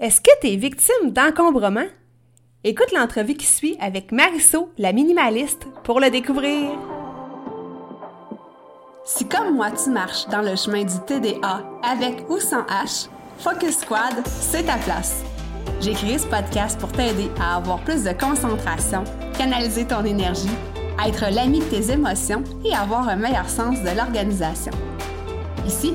Est-ce que tu es victime d'encombrement? Écoute l'entrevue qui suit avec Mariso, la minimaliste, pour le découvrir. Si comme moi tu marches dans le chemin du TDA avec ou sans H, Focus Squad, c'est ta place. J'ai créé ce podcast pour t'aider à avoir plus de concentration, canaliser ton énergie, être l'ami de tes émotions et avoir un meilleur sens de l'organisation. Ici,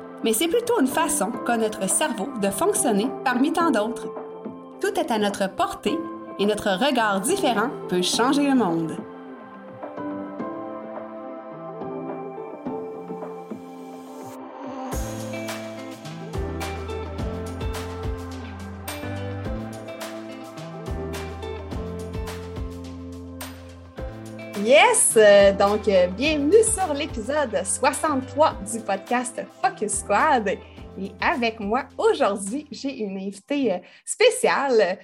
mais c'est plutôt une façon qu'a notre cerveau de fonctionner parmi tant d'autres. Tout est à notre portée et notre regard différent peut changer le monde. Yes! Euh, donc, euh, bienvenue sur l'épisode 63 du podcast Focus Squad. Et avec moi aujourd'hui, j'ai une invitée euh, spéciale,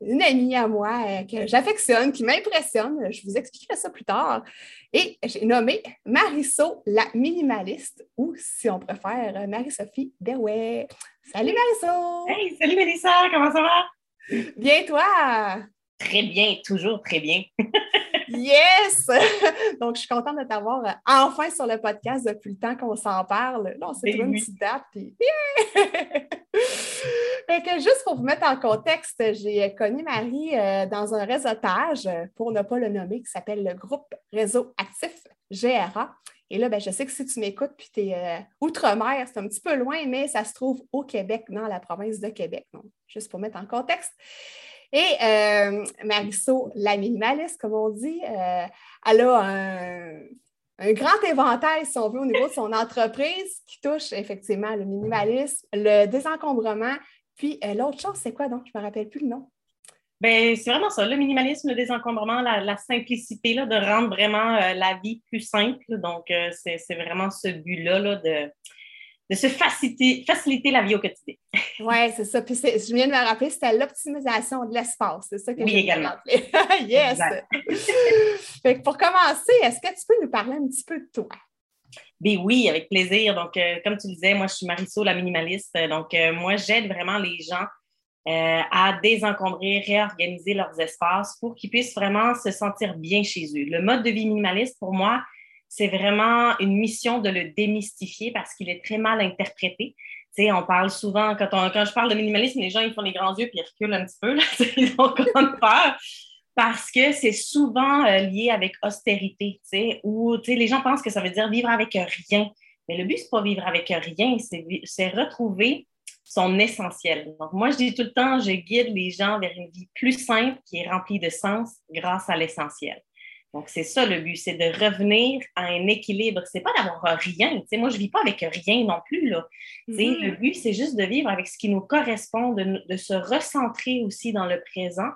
une amie à moi que j'affectionne, qui m'impressionne. Je vous expliquerai ça plus tard. Et j'ai nommé Marisol la minimaliste, ou si on préfère, Marie-Sophie Derouet. Salut Marisol! Hey, salut Mélissa, comment ça va? Bien, toi? Très bien, toujours très bien. Yes! Donc, je suis contente de t'avoir euh, enfin sur le podcast depuis le temps qu'on s'en parle. Non, c'est une petite date. Puis... que juste pour vous mettre en contexte, j'ai connu Marie euh, dans un réseautage, pour ne pas le nommer, qui s'appelle le groupe Réseau Actif GRA. Et là, ben, je sais que si tu m'écoutes, puis tu es euh, outre-mer, c'est un petit peu loin, mais ça se trouve au Québec, dans la province de Québec. Donc, juste pour mettre en contexte. Et euh, la minimaliste, comme on dit, euh, elle a un, grand éventail, si on veut, au niveau de son entreprise qui touche effectivement le minimalisme, le désencombrement. Puis euh, l'autre chose, c'est quoi donc? Je ne me rappelle plus le nom. Ben, c'est vraiment ça, le minimalisme, le désencombrement, la, simplicité, là, de rendre vraiment la vie plus simple. Donc, c'est vraiment ce but-là là, de, de se faciliter, faciliter la vie au quotidien. oui, c'est ça. Puis je viens de me rappeler, c'était l'optimisation de l'espace. C'est ça que oui, également. yes! fait pour commencer, est-ce que tu peux nous parler un petit peu de toi? Ben oui, avec plaisir. Donc, euh, comme tu disais, moi, je suis Marisol, la minimaliste. Donc, euh, moi, j'aide vraiment les gens euh, à désencombrer, réorganiser leurs espaces pour qu'ils puissent vraiment se sentir bien chez eux. Le mode de vie minimaliste, pour moi, c'est vraiment une mission de le démystifier parce qu'il est très mal interprété. On parle souvent, quand, on, je parle de minimalisme, les gens font les grands yeux puis ils reculent un petit peu, ils ont comme peur parce que c'est souvent euh, lié avec austérité, où les gens pensent que ça veut dire vivre avec rien. Mais le but, c'est pas vivre avec rien, c'est retrouver son essentiel. Donc, moi, je dis tout le temps, je guide les gens vers une vie plus simple qui est remplie de sens grâce à l'essentiel. Donc, c'est ça le but, c'est de revenir à un équilibre. C'est pas d'avoir rien. sais, moi, je vis pas avec rien non plus. Là. Mm-hmm. Le but, c'est juste de vivre avec ce qui nous correspond, de, de, se recentrer aussi dans le présent,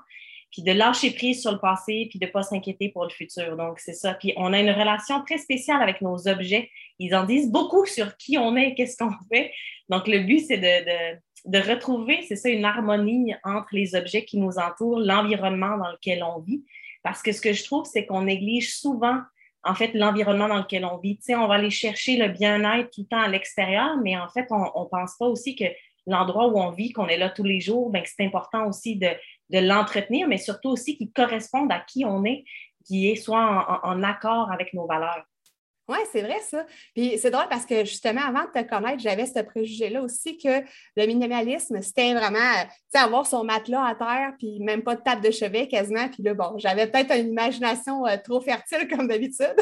puis de lâcher prise sur le passé, puis de pas s'inquiéter pour le futur. Donc, c'est ça. Puis, on a une relation très spéciale avec nos objets. Ils en disent beaucoup sur qui on est qu'est-ce qu'on fait. Donc, le but, c'est de, de, de retrouver, c'est ça, une harmonie entre les objets qui nous entourent, l'environnement dans lequel on vit parce que ce que je trouve, c'est qu'on néglige souvent, en fait, l'environnement dans lequel on vit. Tu sais, on va aller chercher le bien-être tout le temps à l'extérieur, mais en fait, on ne pense pas aussi que l'endroit où on vit, qu'on est là tous les jours, ben, c'est important aussi de, l'entretenir, mais surtout aussi qu'il corresponde à qui on est, qui est soit en accord avec nos valeurs. Oui, c'est vrai ça. Puis c'est drôle parce que justement, avant de te connaître, j'avais ce préjugé-là aussi que le minimalisme, c'était vraiment, sais, avoir son matelas à terre, puis même pas de table de chevet quasiment. Puis là, bon, j'avais peut-être une imagination euh, trop fertile comme d'habitude.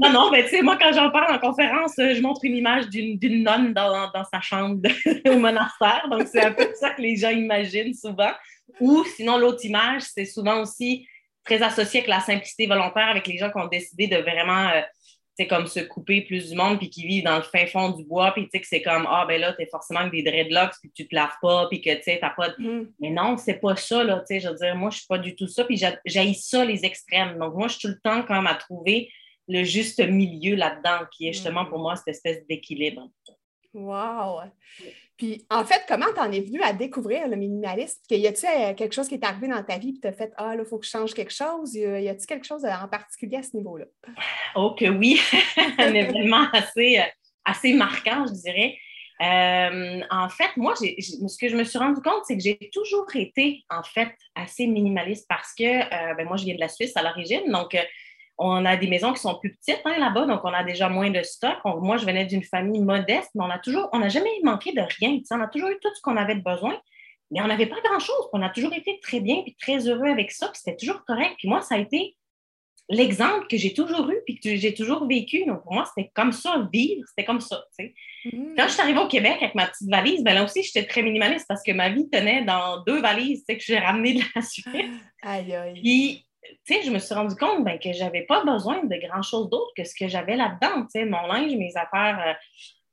non, non, mais tu sais, moi, quand j'en parle en conférence, euh, je montre une image d'une nonne dans, dans, sa chambre au monastère. Donc, c'est un peu ça que les gens imaginent souvent. Ou sinon, l'autre image, c'est souvent aussi très associé avec la simplicité volontaire, avec les gens qui ont décidé de vraiment. Euh, c'est comme se couper plus du monde, puis qui vivent dans le fin fond du bois, puis tu sais que c'est comme, ah, ben là, t'es forcément avec des dreadlocks, puis tu te laves pas, puis que, tu sais, t'as pas de... Mm. Mais non, c'est pas ça, là, tu sais, je veux dire, moi, je suis pas du tout ça, puis j'ai ça, les extrêmes. Donc, moi, je suis tout le temps quand même à trouver le juste milieu là-dedans, qui est justement pour mm. moi cette espèce d'équilibre. Wow! Puis, en fait, comment t'en es venu à découvrir le minimalisme? Y a-t-il euh, quelque chose qui est arrivé dans ta vie et t'as fait Ah, là, il faut que je change quelque chose? Y a-t-il quelque chose en particulier à ce niveau-là? Oh, que oui! Un événement assez, euh, assez marquant, je dirais. Euh, en fait, moi, ce que je me suis rendu compte, c'est que j'ai toujours été, en fait, assez minimaliste parce que ben, moi, je viens de la Suisse à l'origine. Donc, on a des maisons qui sont plus petites hein, là-bas, donc on a déjà moins de stock. moi, je venais d'une famille modeste, mais on a toujours, on n'a jamais manqué de rien. On a toujours eu tout ce qu'on avait de besoin, mais on n'avait pas grand-chose. On a toujours été très bien et très heureux avec ça, puis c'était toujours correct. Puis moi, ça a été l'exemple que j'ai toujours eu puis que j'ai toujours vécu. Donc, pour moi, c'était comme ça, vivre, c'était comme ça. Mm. Quand je suis arrivée au Québec avec ma petite valise, ben là aussi, j'étais très minimaliste parce que ma vie tenait dans deux valises que j'ai ramenées de la Suisse. Aïe, aïe. Puis, tu sais, je me suis rendu compte ben, que je n'avais pas besoin de grand-chose d'autre que ce que j'avais là-dedans. Tu sais, mon linge, mes affaires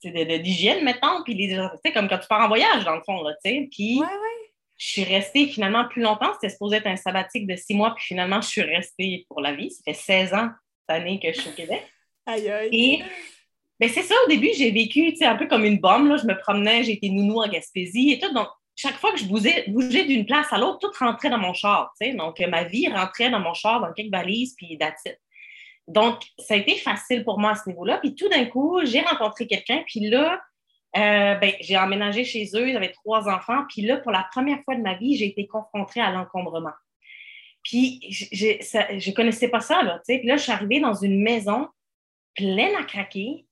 euh, d'hygiène, mettons, puis les, comme quand tu pars en voyage, dans le fond, là, tu sais. Puis, je suis restée finalement plus longtemps. C'était supposé être un sabbatique de six mois, puis finalement, je suis restée pour la vie. Ça fait 16 ans cette année que je suis au Québec. Aïe, aïe. Et ben, c'est ça, au début, j'ai vécu, tu sais, un peu comme une bombe, là. Je me promenais, j'ai été nounou en Gaspésie et tout. Donc, chaque fois que je bougeais, d'une place à l'autre, tout rentrait dans mon char. Donc, ma vie rentrait dans mon char, dans quelques valises, puis that's Donc, ça a été facile pour moi à ce niveau-là. Puis tout d'un coup, j'ai rencontré quelqu'un, puis là, euh, ben, j'ai emménagé chez eux, ils avaient trois enfants, puis là, pour la première fois de ma vie, j'ai été confrontée à l'encombrement. Puis, je ne connaissais pas ça, là, Puis là, je suis arrivée dans une maison pleine à craquer,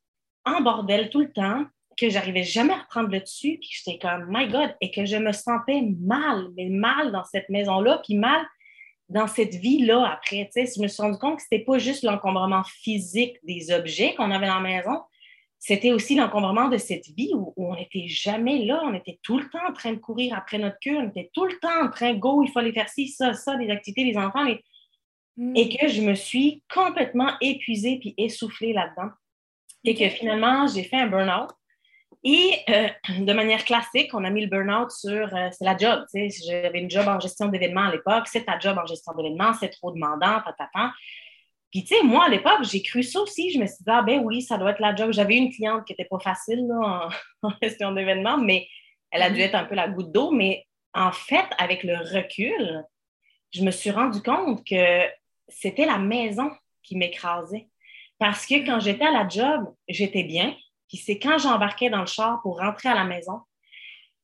en bordel tout le temps, que j'arrivais jamais à reprendre le dessus, puis j'étais comme, my God, et que je me sentais mal, mais mal dans cette maison-là, puis mal dans cette vie-là après. Tu sais, je me suis rendu compte que c'était pas juste l'encombrement physique des objets qu'on avait dans la maison, c'était aussi l'encombrement de cette vie où, on n'était jamais là, on était tout le temps en train de courir après notre cure, on était tout le temps en train de go, il fallait faire ci, ça, ça, les activités, les enfants, hmm. et que je me suis complètement épuisée puis essoufflée là-dedans. Et que finalement, j'ai fait un burn-out. Et euh, de manière classique, on a mis le burn-out sur euh, c'est la job. J'avais une job en gestion d'événements à l'époque, c'est ta job en gestion d'événements, c'est trop demandant, patata. Puis, tu sais, moi, à l'époque, j'ai cru ça aussi. Je me suis dit, ah ben oui, ça doit être la job. J'avais une cliente qui n'était pas facile en, en, gestion d'événements, mais elle a dû mm-hmm. être un peu la goutte d'eau. Mais en fait, avec le recul, je me suis rendu compte que c'était la maison qui m'écrasait. Parce que quand j'étais à la job, j'étais bien, puis c'est quand j'embarquais dans le char pour rentrer à la maison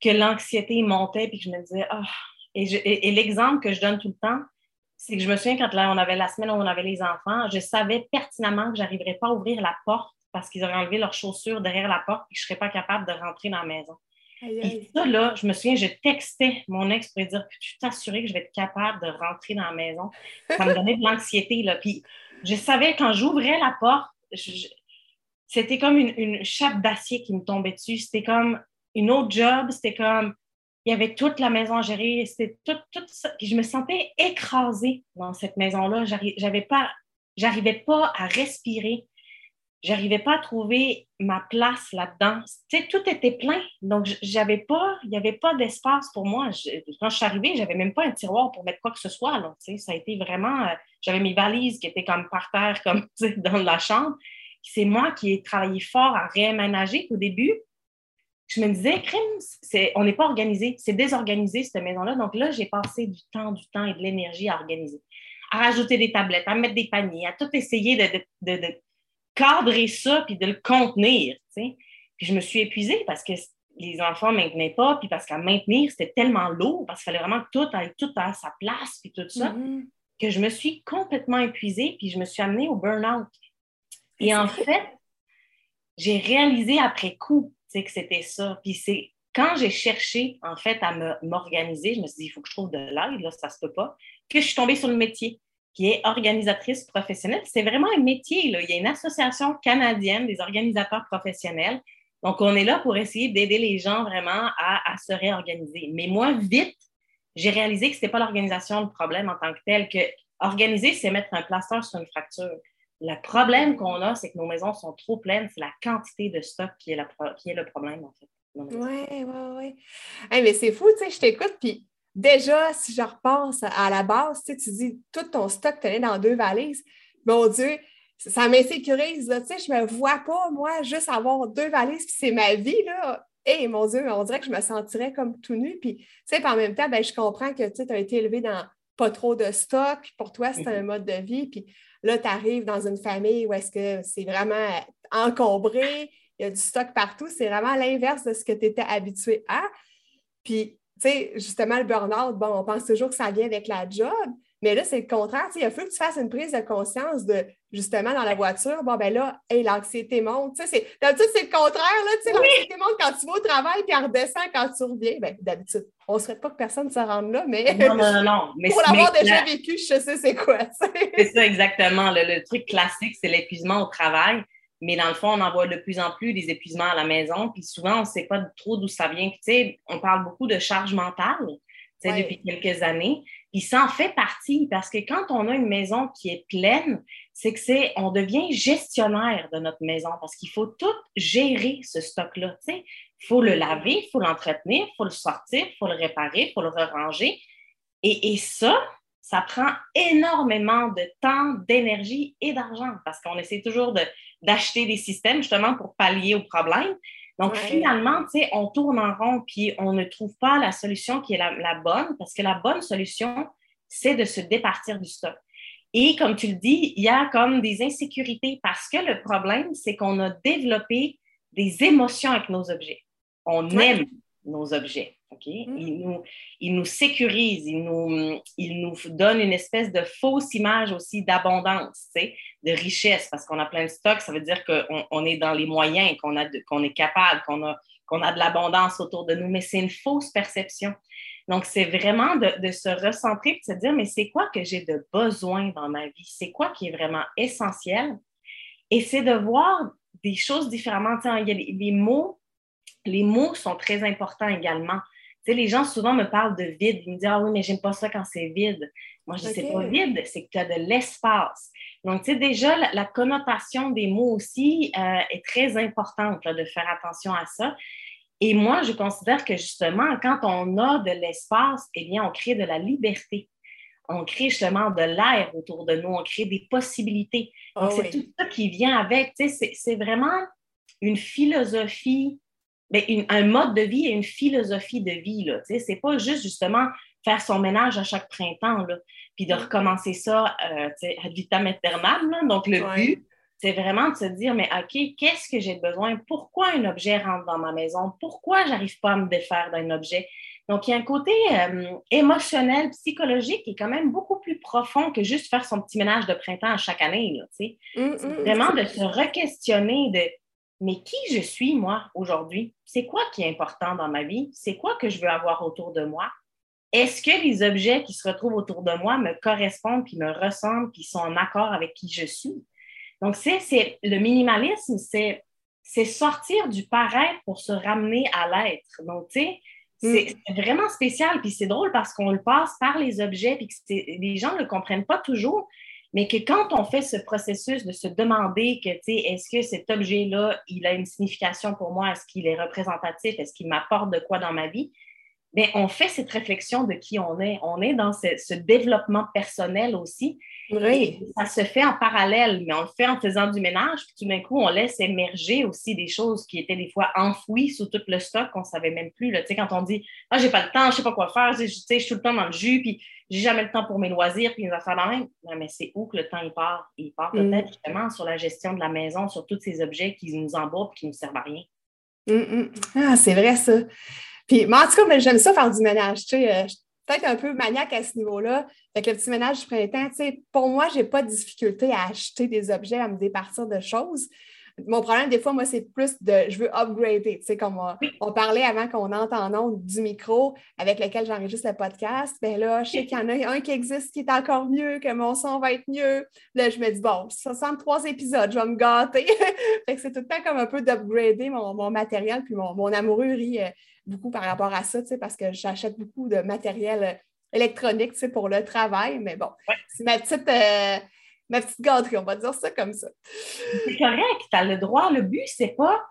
que l'anxiété montait, puis que je me disais, ah, et, l'exemple que je donne tout le temps, c'est que je me souviens quand là, on avait la semaine où on avait les enfants, je savais pertinemment que je n'arriverais pas à ouvrir la porte parce qu'ils auraient enlevé leurs chaussures derrière la porte et que je ne serais pas capable de rentrer dans la maison. Et ça, là, je me souviens, je textais mon ex pour lui dire Tu suis assurée que je vais être capable de rentrer dans la maison? Ça me donnait de l'anxiété. Là. Puis je savais quand j'ouvrais la porte, je, c'était comme une, chape d'acier qui me tombait dessus. C'était comme une autre job. C'était comme, il y avait toute la maison à gérer. C'était tout, tout ça. Je me sentais écrasée dans cette maison-là. J'avais pas, j'arrivais pas à respirer. J'arrivais pas à trouver ma place là-dedans. Tout était plein. Donc, j'avais pas, il n'y avait pas d'espace pour moi. quand je suis arrivée, j'avais même pas un tiroir pour mettre quoi que ce soit. Là, ça a été vraiment, euh, j'avais mes valises qui étaient comme par terre, comme dans la chambre c'est moi qui ai travaillé fort à réaménager au début. Je me disais, crime, on n'est pas organisé, c'est désorganisé cette maison-là. Donc là, j'ai passé du temps, du temps et de l'énergie à organiser, à rajouter des tablettes, à mettre des paniers, à tout essayer de, cadrer ça puis de le contenir. Puis je me suis épuisée parce que les enfants ne maintenaient pas, puis parce qu'à maintenir, c'était tellement lourd, parce qu'il fallait vraiment que tout aille tout à sa place, puis tout ça, mm-hmm. que je me suis complètement épuisée, puis je me suis amenée au burn-out. Et en fait, j'ai réalisé après coup que c'était ça. Puis c'est quand j'ai cherché, en fait, à m'organiser, je me suis dit, il faut que je trouve de l'aide, là, ça se peut pas, que je suis tombée sur le métier qui est organisatrice professionnelle. C'est vraiment un métier. Là. Il y a une association canadienne des organisateurs professionnels. Donc, on est là pour essayer d'aider les gens vraiment à, à, se réorganiser. Mais moi, vite, j'ai réalisé que ce n'était pas l'organisation le problème en tant que tel, que organiser, c'est mettre un plaster sur une fracture. Le problème qu'on a, c'est que nos maisons sont trop pleines. C'est la quantité de stock qui est, qui est le problème, en fait. Oui, oui, oui. mais c'est fou, tu sais, je t'écoute, puis déjà, si je repense à la base, tu, dis tout ton stock tenait dans deux valises. Mon Dieu, ça m'insécurise. Tu sais, je me vois pas, moi, juste avoir deux valises, puis c'est ma vie, là. Et mon Dieu, on dirait que je me sentirais comme tout nu. Puis, tu sais, en même temps, ben, je comprends que tu as été élevé dans pas trop de stock. Pour toi, c'est un mhm. mode de vie. Puis là, tu arrives dans une famille où est-ce que c'est vraiment encombré, il y a du stock partout. C'est vraiment l'inverse de ce que tu étais habitué à. Puis, tu sais, justement, le burn-out, bon, on pense toujours que ça vient avec la job, mais là, c'est le contraire. Il faut que tu fasses une prise de conscience de, justement, dans la voiture, bon, ben là, hey, l'anxiété monte. D'habitude, c'est le contraire. Là, L'anxiété monte quand tu vas au travail, puis elle redescend quand tu reviens. Ben, D'habitude, on ne souhaite pas que personne se rende là, mais, non, non, non, mais pour l'avoir déjà vécu, je sais c'est quoi. C'est ça, exactement. Le, truc classique, c'est l'épuisement au travail. Mais dans le fond, on en voit de plus en plus des épuisements à la maison. Puis souvent, on ne sait pas trop d'où ça vient. tu sais, on parle beaucoup de charge mentale depuis quelques années. Puis ça en fait partie parce que quand on a une maison qui est pleine, c'est que c'est, on devient gestionnaire de notre maison parce qu'il faut tout gérer ce stock-là. Il faut le laver, il faut l'entretenir, il faut le sortir, il faut le réparer, il faut le ranger. Et, et ça, ça prend énormément de temps, d'énergie et d'argent parce qu'on essaie toujours d'acheter des systèmes justement pour pallier au problème. Donc, finalement, tu sais, on tourne en rond puis on ne trouve pas la solution qui est la, bonne parce que la bonne solution, c'est de se départir du stock. Et comme tu le dis, il y a comme des insécurités parce que le problème, c'est qu'on a développé des émotions avec nos objets. On aime nos objets. Mm. Il, nous, il, nous, sécurise, il nous, il nous donne une espèce de fausse image aussi d'abondance, de richesse, parce qu'on a plein de stocks, ça veut dire qu'on on est dans les moyens, qu'on qu'on est capable, qu'on a, qu'on a de l'abondance autour de nous, mais c'est une fausse perception. Donc, c'est vraiment de, de, se recentrer et de se dire, mais c'est quoi que j'ai de besoin dans ma vie? C'est quoi qui est vraiment essentiel? Et c'est de voir des choses différemment. il y a les mots les mots sont très importants également les gens souvent me parlent de vide. Ils me disent Ah oui, mais j'aime pas ça quand c'est vide. Moi, je dis c'est pas vide, c'est que tu as de l'espace. Donc, tu sais, déjà, la, connotation des mots aussi euh, est très importante de faire attention à ça. Et moi, je considère que justement, quand on a de l'espace, eh bien, on crée de la liberté. On crée justement de l'air autour de nous, on crée des possibilités. Donc, ah c'est tout ça qui vient avec. Tu sais, c'est vraiment une philosophie un mode de vie et une philosophie de vie. Ce n'est pas juste justement faire son ménage à chaque printemps, là, puis de mm. recommencer ça euh, ad vitam aeternam. Donc, le but, c'est vraiment de se dire, mais OK, qu'est-ce que j'ai besoin? Pourquoi un objet rentre dans ma maison? Pourquoi j'arrive pas à me défaire d'un objet? Donc, il y a un côté euh, émotionnel, psychologique qui est quand même beaucoup plus profond que juste faire son petit ménage de printemps à chaque année. Là, mm, mm, vraiment de se re-questionner de mais qui je suis, moi, aujourd'hui? C'est quoi qui est important dans ma vie? C'est quoi que je veux avoir autour de moi? Est-ce que les objets qui se retrouvent autour de moi me correspondent, puis me ressemblent, puis sont en accord avec qui je suis? Donc, c'est, le minimalisme, c'est, c'est sortir du paraître pour se ramener à l'être. Donc, tu sais, c'est, mm. vraiment spécial, puis c'est drôle parce qu'on le passe par les objets, puis que les gens ne le comprennent pas toujours, mais que quand on fait ce processus de se demander que, tu sais, est-ce que cet objet-là, il a une signification pour moi, est-ce qu'il est représentatif, est-ce qu'il m'apporte de quoi dans ma vie, bien, on fait cette réflexion de qui on est. On est dans ce développement personnel aussi. Oui. ça se fait en parallèle, mais on le fait en faisant du ménage, puis tout d'un coup, on laisse émerger aussi des choses qui étaient des fois enfouies sous tout le stock qu'on ne savait même plus. Là. Tu sais, quand on dit Ah, j'ai pas le temps, je sais pas quoi faire, je, je suis tout le temps dans le jus, puis j'ai jamais le temps pour mes loisirs, puis les affaires dans même. mais c'est où que le temps il part? Il part mm. peut-être justement sur la gestion de la maison, sur tous ces objets qui nous et qui ne nous servent à rien. Mm, mm. Ah, c'est vrai ça. Puis, moi, en tout cas, j'aime ça faire du ménage. Tu sais, euh, peut-être un peu maniaque à ce niveau-là. Avec le petit ménage du printemps, pour moi, je n'ai pas de difficulté à acheter des objets, à me départir de choses. Mon problème, des fois, moi, c'est plus de je veux upgrader. Tu sais, comme on, parlait avant qu'on entre en du micro avec lequel j'enregistre le podcast. Bien là, je sais qu'il y en a un qui existe qui est encore mieux, que mon son va être mieux. Là, je me dis, bon, 63 épisodes, je vais me gâter. fait que c'est tout le temps comme un peu d'upgrader mon, matériel, puis mon, mon amoureux rit euh, beaucoup par rapport à ça, parce que j'achète beaucoup de matériel euh, électronique pour le travail. Mais bon, c'est ma petite. Euh, ma petite gâterie, on va dire ça comme ça. C'est correct, tu as le droit. Le but, c'est pas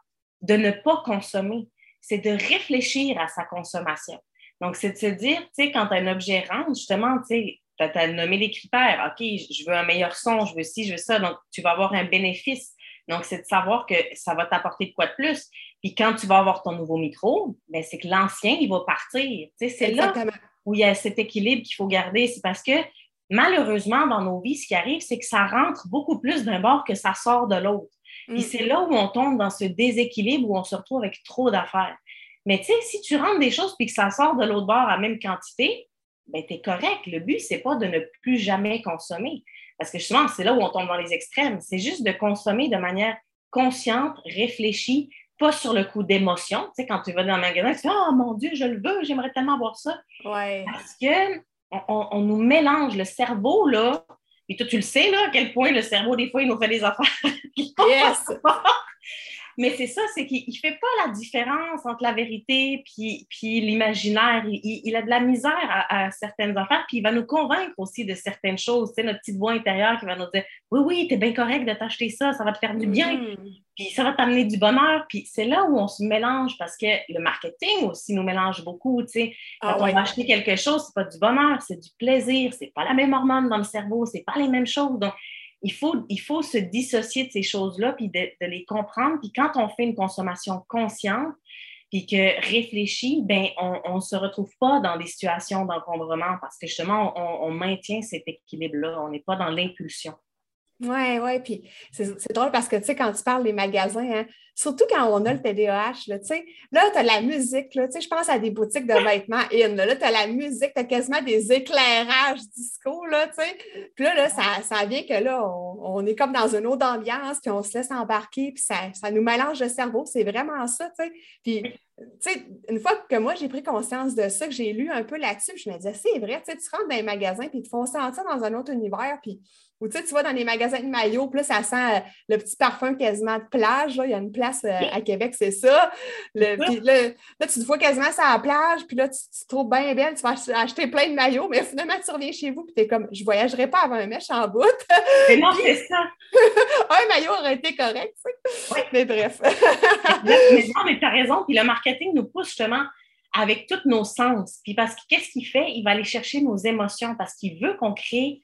de ne pas consommer, c'est de réfléchir à sa consommation. Donc, c'est de se dire, tu sais, quand un objet rentre, justement, tu sais, tu as, nommé les critères. OK, je veux un meilleur son, je veux ci, je veux ça. Donc, tu vas avoir un bénéfice. Donc, c'est de savoir que ça va t'apporter de quoi de plus. Puis quand tu vas avoir ton nouveau micro, ben, c'est que l'ancien, il va partir. Tu sais, c'est là où il y a cet équilibre qu'il faut garder. C'est parce que malheureusement, dans nos vies, ce qui arrive, c'est que ça rentre beaucoup plus d'un bord que ça sort de l'autre. Puis mm. c'est là où on tombe dans ce déséquilibre où on se retrouve avec trop d'affaires. Mais tu sais, si tu rentres des choses puis que ça sort de l'autre bord à même quantité, ben, tu es correct. Le but, c'est pas de ne plus jamais consommer. Parce que justement, c'est là où on tombe dans les extrêmes. C'est juste de consommer de manière consciente, réfléchie, pas sur le coup d'émotion. Tu sais, quand tu vas dans un magasin, tu dis Oh mon Dieu, je le veux, j'aimerais tellement voir ça. Ouais. Parce que on, nous mélange le cerveau, là. Et toi, tu le sais, là, à quel point le cerveau, des fois, il nous fait des affaires. yes! Mais c'est ça, c'est qu'il ne fait pas la différence entre la vérité puis, puis l'imaginaire. Il, a de la misère à, certaines affaires, puis il va nous convaincre aussi de certaines choses. C'est notre petite voix intérieure qui va nous dire Oui, oui, tu es bien correct de t'acheter ça, ça va te faire du bien, mm-hmm. puis ça va t'amener du bonheur. Puis c'est là où on se mélange parce que le marketing aussi nous mélange beaucoup. Quand ah on va acheter quelque chose, c'est pas du bonheur, c'est du plaisir, c'est pas la même hormone dans le cerveau, c'est pas les mêmes choses. Donc, il faut, se dissocier de ces choses-là, puis de, les comprendre. Puis quand on fait une consommation consciente, puis que réfléchit, ben on ne se retrouve pas dans des situations d'encombrement parce que justement, on maintient cet équilibre-là. On n'est pas dans l'impulsion. Oui, oui, puis c'est drôle parce que, tu sais, quand tu parles des magasins, hein, surtout quand on a le TDAH, là, tu sais, là, tu as la musique, là, tu sais, je pense à des boutiques de vêtements in, là, tu as la musique, tu as quasiment des éclairages disco, là, tu sais, puis là, là ça, ça vient que là, on, est comme dans une autre ambiance, puis on se laisse embarquer, puis ça, ça nous mélange le cerveau, c'est vraiment ça, tu sais, puis tu sais, une fois que moi, j'ai pris conscience de ça, que j'ai lu un peu là-dessus, je me disais, c'est vrai, tu sais, tu rentres dans un magasin, puis ils te font sentir dans un autre univers, puis ou tu sais, tu vas dans les magasins de maillots, puis là, ça sent euh, le petit parfum quasiment de plage. Là. Il y a une place euh, à Québec, c'est ça. Le, puis là, là, tu te vois quasiment sur la plage, puis là, tu, te trouves bien belle, tu vas acheter plein de maillots, mais finalement, tu reviens chez vous, puis tu es comme, je ne voyagerai pas avant un mèche en bout. Mais non, c'est ça. un maillot aurait été correct, oui. Mais bref. mais non, mais tu as raison. Puis le marketing nous pousse justement avec tous nos sens. Puis parce que qu'est-ce qu'il fait? Il va aller chercher nos émotions parce qu'il veut qu'on crée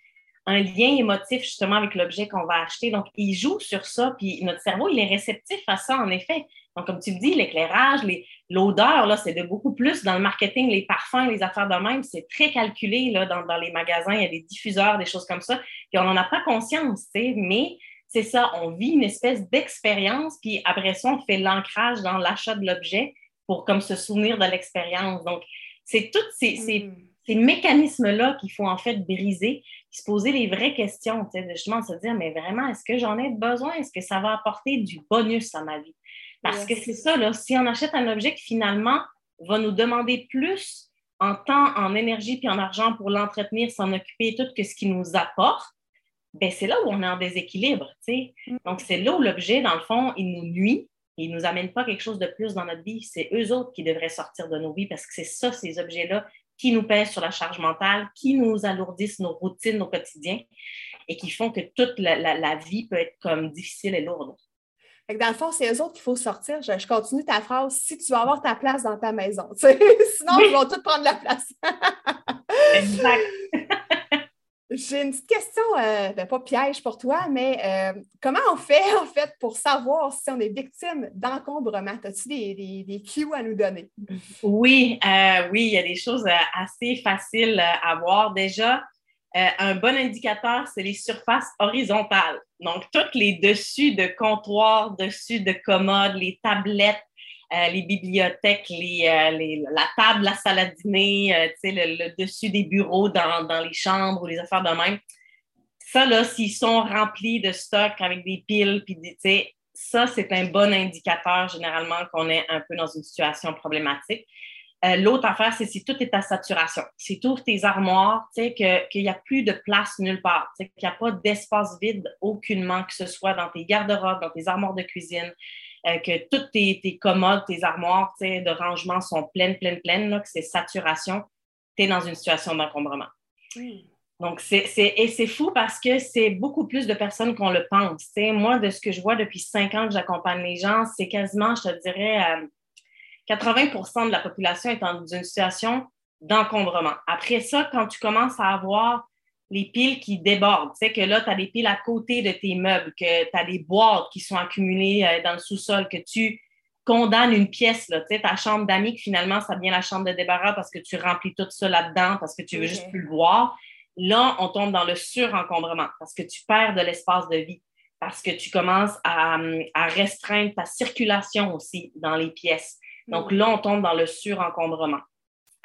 un lien émotif justement avec l'objet qu'on va acheter. Donc, il joue sur ça, puis notre cerveau, il est réceptif à ça, en effet. Donc, comme tu le dis, l'éclairage, l'odeur, là, c'est de beaucoup plus dans le marketing, les parfums, les affaires de même, c'est très calculé là, dans, les magasins, il y a des diffuseurs, des choses comme ça, puis on n'en a pas conscience, mais c'est ça, on vit une espèce d'expérience, puis après ça, on fait l'ancrage dans l'achat de l'objet pour comme se souvenir de l'expérience. Donc, c'est tous ces, ces, mm. ces mécanismes-là qu'il faut en fait briser se poser les vraies questions, justement se dire, mais vraiment, est-ce que j'en ai besoin? Est-ce que ça va apporter du bonus à ma vie? Parce que c'est ça, là, si on achète un objet qui finalement va nous demander plus en temps, en énergie puis en argent pour l'entretenir, s'en occuper, tout que ce qui nous apporte, ben c'est là où on est en déséquilibre. Mm. Donc, c'est là où l'objet, dans le fond, il nous nuit, il ne nous amène pas quelque chose de plus dans notre vie. C'est eux autres qui devraient sortir de nos vies parce que c'est ça, ces objets-là, qui nous pèsent sur la charge mentale, qui nous alourdissent nos routines, nos quotidiens et qui font que toute la, vie peut être comme difficile et lourde. dans le fond, c'est eux autres qu'il faut sortir. Je, continue ta phrase si tu vas avoir ta place dans ta maison. Sinon, ils vont tous prendre la place. exact. J'ai une petite question, euh, ben, pas piège pour toi, mais euh, comment on fait en fait pour savoir si on est victime d'encombrement? As-tu des, des, cues à nous donner? Oui, euh, oui, il y a des choses assez faciles à voir. Déjà, un bon indicateur, c'est les surfaces horizontales. Donc, toutes les dessus de comptoir, dessus de commode, les tablettes, euh, les bibliothèques, euh, la table, la salle à dîner, euh, le, le, dessus des bureaux dans, les chambres ou les affaires de même. Ça, là, s'ils sont remplis de stock avec des piles, puis ça, c'est un bon indicateur généralement qu'on est un peu dans une situation problématique. L'autre affaire, c'est si tout est à saturation. Si tu ouvres tes armoires, qu'il n'y a plus de place nulle part, qu'il n'y a pas d'espace vide aucunement, que ce soit dans tes garde-robes, dans tes armoires de cuisine, euh, que toutes tes, commodes, tes armoires de rangement sont pleines, pleines, pleines, là, que c'est saturation, tu es dans une situation d'encombrement. Donc, c'est, et c'est fou parce que c'est beaucoup plus de personnes qu'on le pense. moi, de ce que je vois depuis cinq ans que j'accompagne les gens, c'est quasiment, je te dirais, 80 euh, de la population est dans une situation d'encombrement. Après ça, quand tu commences à avoir les piles qui débordent, tu sais, que là, tu as des piles à côté de tes meubles, que tu as des boîtes qui sont accumulées euh, dans le sous-sol, que tu condamnes une pièce, là, tu sais, ta chambre d'amis, que finalement, ça devient la chambre de débarras parce que tu remplis tout ça là-dedans, parce que tu veux juste plus le voir. Là, on tombe dans le surencombrement parce que tu perds de l'espace de vie, parce que tu commences à, restreindre ta circulation aussi dans les pièces. Donc là, on tombe dans le surencombrement.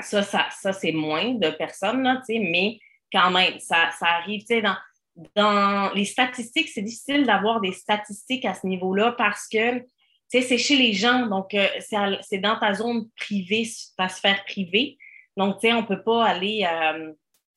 Ça, ça, ça c'est moins de personnes, là, mais quand même, ça, ça arrive. Dans, dans les statistiques, c'est difficile d'avoir des statistiques à ce niveau-là parce que c'est chez les gens, donc euh, c'est dans ta zone privée, ta sphère privée. Donc, on ne peut pas aller euh,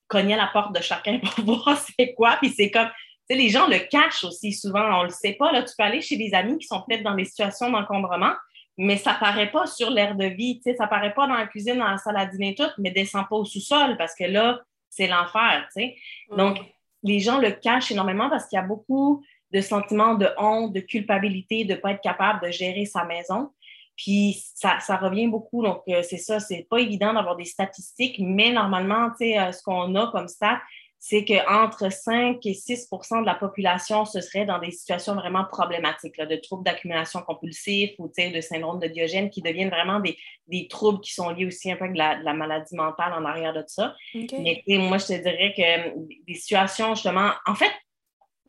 cogner à la porte de chacun pour voir c'est quoi. Puis c'est comme, tu sais, les gens le cachent aussi souvent, on ne le sait pas. Là, tu peux aller chez des amis qui sont peut-être dans des situations d'encombrement, mais ça ne paraît pas sur l'air de vie, tu sais, ça ne paraît pas dans la cuisine, dans la salle à dîner, tout, mais descend pas au sous-sol parce que là, c'est l'enfer, tu sais. Donc, les gens le cachent énormément parce qu'il y a beaucoup de sentiments de honte, de culpabilité, de ne pas être capable de gérer sa maison. Puis ça, ça revient beaucoup. Donc, euh, c'est ça, c'est pas évident d'avoir des statistiques, mais normalement, tu sais, euh, ce qu'on a comme ça, c'est qu'entre 5 et 6% de la population, ce serait dans des situations vraiment problématiques, là, de troubles d'accumulation compulsif ou de syndrome de Diogène qui deviennent vraiment des, des, troubles qui sont liés aussi un peu avec la, la maladie mentale en arrière de ça. Mais moi, je te dirais que euh, des situations, justement, en fait,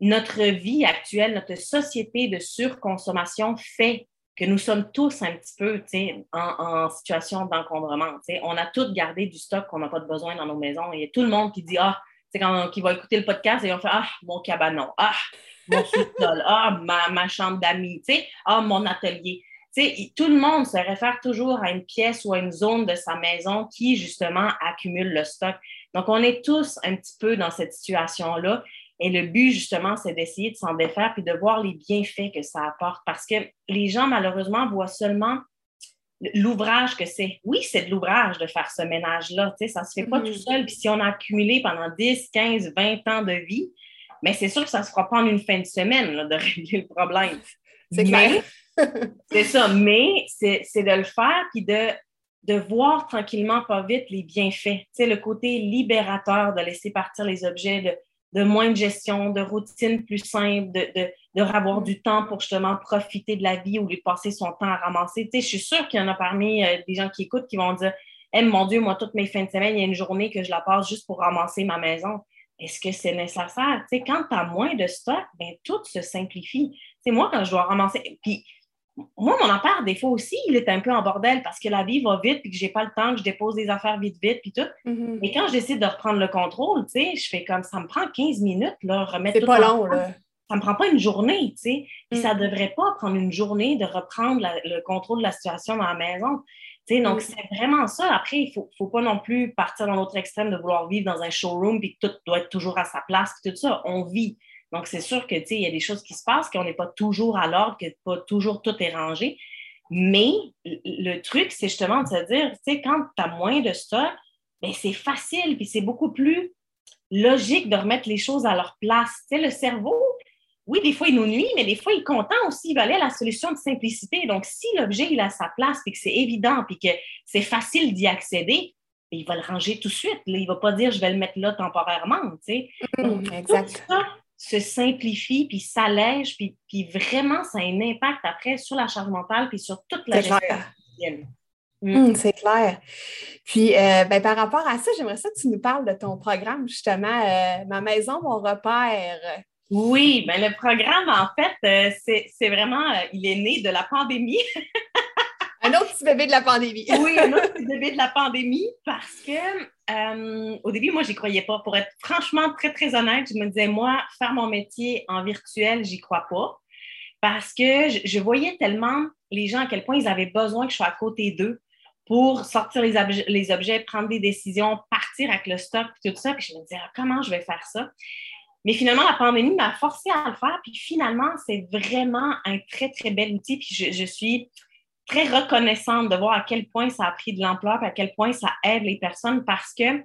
notre vie actuelle, notre société de surconsommation fait que nous sommes tous un petit peu en, en situation d'encombrement. On a tous gardé du stock qu'on n'a pas de besoin dans nos maisons. Il y a tout le monde qui dit Ah, quand, qui va écouter le podcast et on fait Ah, mon cabanon, ah, mon sous-sol, ah, ma, chambre d'amis, ah, mon atelier. tout le monde se réfère toujours à une pièce ou à une zone de sa maison qui, justement, accumule le stock. Donc, on est tous un petit peu dans cette situation-là. Et le but, justement, c'est d'essayer de s'en défaire puis de voir les bienfaits que ça apporte parce que les gens, malheureusement, voient seulement l'ouvrage que c'est. Oui, c'est de l'ouvrage de faire ce ménage-là. Ça ne se fait pas tout mm-hmm. seul. Puis si on a accumulé pendant 10, 15, 20 ans de vie, mais c'est sûr que ça ne se fera pas en une fin de semaine de régler le problème. C'est clair. c'est ça. Mais c'est de le faire puis de, de voir tranquillement, pas vite, les bienfaits. sais, le côté libérateur de laisser partir les objets, de de moins de gestion, de routine plus simple, de, de, de avoir du temps pour justement profiter de la vie ou de passer son temps à ramasser. Tu sais, je suis sûre qu'il y en a parmi euh, des gens qui écoutent qui vont dire Eh mon Dieu, moi, toutes mes fins de semaine, il y a une journée que je la passe juste pour ramasser ma maison. Est-ce que c'est nécessaire? Tu sais, quand tu as moins de stock, ben, tout se simplifie. C'est moi, quand je dois ramasser. Puis, moi, mon appart, des fois aussi, il est un peu en bordel parce que la vie va vite puis que j'ai pas le temps, que je dépose des affaires vite, vite, puis tout. Mm-hmm. Mais quand je décide de reprendre le contrôle, tu sais, je fais comme ça me prend 15 minutes, là, remettre C'est pas long, là. Ça me prend pas une journée, tu sais. Puis ça mm. devrait pas prendre une journée de reprendre le contrôle de la situation dans la maison. Tu sais, donc, mm. c'est vraiment ça. Après, il faut, faut pas non plus partir dans l'autre extrême de vouloir vivre dans un showroom puis que tout doit être toujours à sa place, puis tout ça. On vit. Donc, c'est sûr que, il y a des choses qui se passent, qu'on n'est pas toujours à l'ordre, que pas toujours tout est rangé. Mais le truc, c'est justement de se dire, tu sais, quand tu as moins de stock, ben, c'est facile, puis c'est beaucoup plus logique de remettre les choses à leur place. Tu sais, le cerveau, oui, des fois, il nous nuit, mais des fois, il est content aussi. Il va aller à la solution de simplicité. Donc, si l'objet, il a sa place, puis que c'est évident, puis que c'est facile d'y accéder, ben, il va le ranger tout de suite. Il ne va pas dire, je vais le mettre là temporairement. Tu sais. Mmh, exact se simplifie, puis s'allège, puis, puis vraiment, ça a un impact après sur la charge mentale, puis sur toute la gestion mm. mm, c'est clair. Puis, euh, ben, par rapport à ça, j'aimerais ça que tu nous parles de ton programme, justement, euh, Ma maison, mon repère. Oui, ben, le programme, en fait, euh, c'est vraiment, il est né de la pandémie. un autre petit bébé de la pandémie. oui, un autre petit bébé de la pandémie parce que euh, au début, moi, j'y croyais pas. Pour être franchement très, très honnête, je me disais, moi, faire mon métier en virtuel, j'y crois pas. Parce que je, voyais tellement les gens à quel point ils avaient besoin que je sois à côté d'eux pour sortir les, objets, les objets, prendre des décisions, partir avec le stock, tout ça. Puis je me disais, ah, comment je vais faire ça? Mais finalement, la pandémie m'a forcé à le faire. Puis finalement, c'est vraiment un très, très bel outil. Puis je, suis très reconnaissante de voir à quel point ça a pris de l'ampleur à quel point ça aide les personnes parce que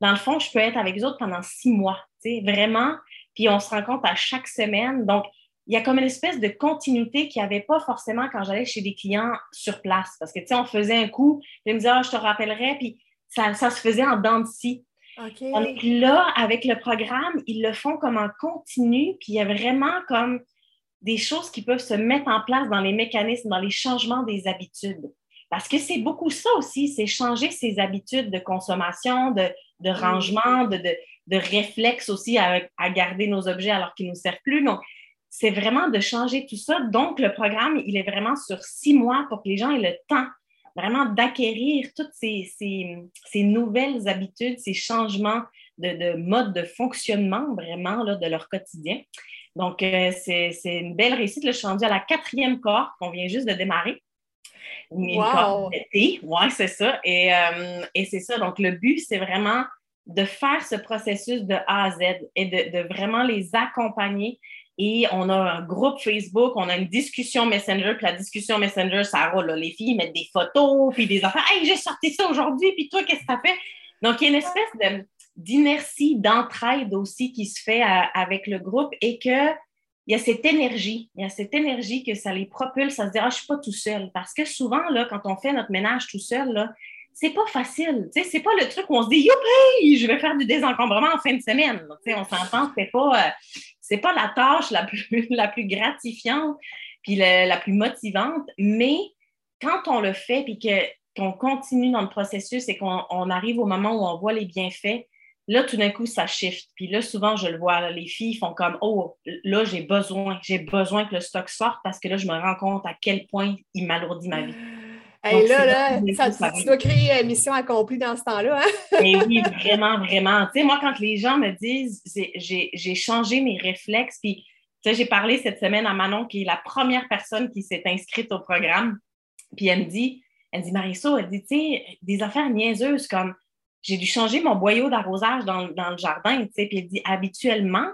dans le fond, je peux être avec eux autres pendant six mois, tu sais, vraiment. Puis on se rencontre à chaque semaine. Donc, il y a comme une espèce de continuité qu'il n'y avait pas forcément quand j'allais chez des clients sur place. Parce que, tu sais, on faisait un coup, je me disais, ah, je te rappellerai, puis ça, se faisait en dents de scie. Donc là, avec le programme, ils le font comme en continu, puis il y a vraiment comme des choses qui peuvent se mettre en place dans les mécanismes, dans les changements des habitudes. Parce que c'est beaucoup ça aussi, c'est changer ses habitudes de consommation, de, de rangement, de, de, de réflexe aussi à, à, garder nos objets alors qu'ils ne nous servent plus. Donc, c'est vraiment de changer tout ça. Donc, le programme, il est vraiment sur six mois pour que les gens aient le temps vraiment d'acquérir toutes ces, ces, ces, nouvelles habitudes, ces changements de, de, mode de fonctionnement vraiment là, de leur quotidien. Donc, euh, c'est une belle réussite. Là, je suis rendue à la quatrième cohorte qu'on vient juste de démarrer. Une wow. Oui, c'est ça. Et, euh, et c'est ça. Donc, le but, c'est vraiment de faire ce processus de A à Z et de, de, vraiment les accompagner. Et on a un groupe Facebook, on a une discussion Messenger, puis la discussion Messenger, ça roule. Les filles mettent des photos, puis des affaires. Hey, j'ai sorti ça aujourd'hui, puis toi, qu'est-ce que ça fait? Donc, il y a une espèce d'inertie, d'entraide aussi qui se fait avec le groupe et que il y a cette énergie, il y a cette énergie que ça les propulse à se dire ah je suis pas tout seul parce que souvent quand on fait notre ménage tout seul là c'est pas facile, sais c'est pas le truc où on se dit youpi je vais faire du désencombrement en fin de semaine, tu on s'entend c'est pas euh, c'est pas la tâche la plus gratifiante puis la plus motivante mais quand on le fait puis qu'on continue dans le processus et qu'on arrive au moment où on voit les bienfaits, Là, tout d'un coup, ça shift. Puis là, souvent, je le vois, les filles font comme Oh, là, j'ai besoin, j'ai besoin que le stock sorte parce que là, je me rends compte à quel point il m'alourdit ma vie. Et là, là, ça, tu, dois créer une mission accomplie dans ce temps-là. Hein? Et oui, vraiment, vraiment. Tu sais, moi, quand les gens me disent j'ai changé mes réflexes, puis tu sais, j'ai parlé cette semaine à Manon, qui est la première personne qui s'est inscrite au programme, puis elle me dit, elle me dit, Marisol, elle dit, tu sais, des affaires niaiseuses comme j'ai dû changer mon boyau d'arrosage dans, le jardin, tu sais, puis elle dit habituellement,